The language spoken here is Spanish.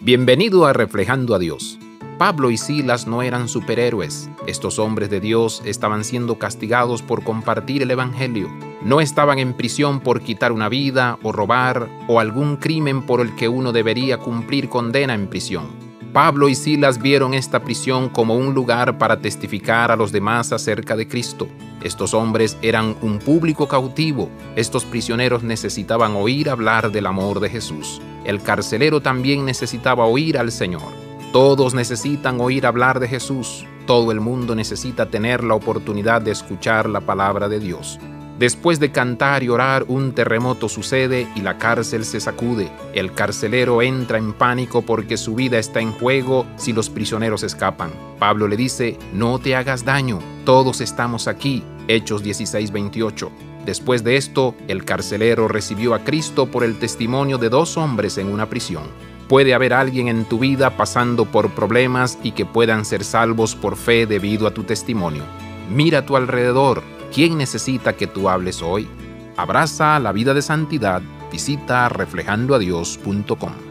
Bienvenido a Reflejando a Dios. Pablo y Silas no eran superhéroes. Estos hombres de Dios estaban siendo castigados por compartir el Evangelio. No estaban en prisión por quitar una vida o robar o algún crimen por el que uno debería cumplir condena en prisión. Pablo y Silas vieron esta prisión como un lugar para testificar a los demás acerca de Cristo. Estos hombres eran un público cautivo. Estos prisioneros necesitaban oír hablar del amor de Jesús. El carcelero también necesitaba oír al Señor. Todos necesitan oír hablar de Jesús. Todo el mundo necesita tener la oportunidad de escuchar la palabra de Dios. Después de cantar y orar, un terremoto sucede y la cárcel se sacude. El carcelero entra en pánico porque su vida está en juego si los prisioneros escapan. Pablo le dice, no te hagas daño, todos estamos aquí. Hechos 16:28. Después de esto, el carcelero recibió a Cristo por el testimonio de dos hombres en una prisión. Puede haber alguien en tu vida pasando por problemas y que puedan ser salvos por fe debido a tu testimonio. Mira a tu alrededor, ¿Quién necesita que tú hables hoy? Abraza la vida de santidad. Visita reflejandoadios.com.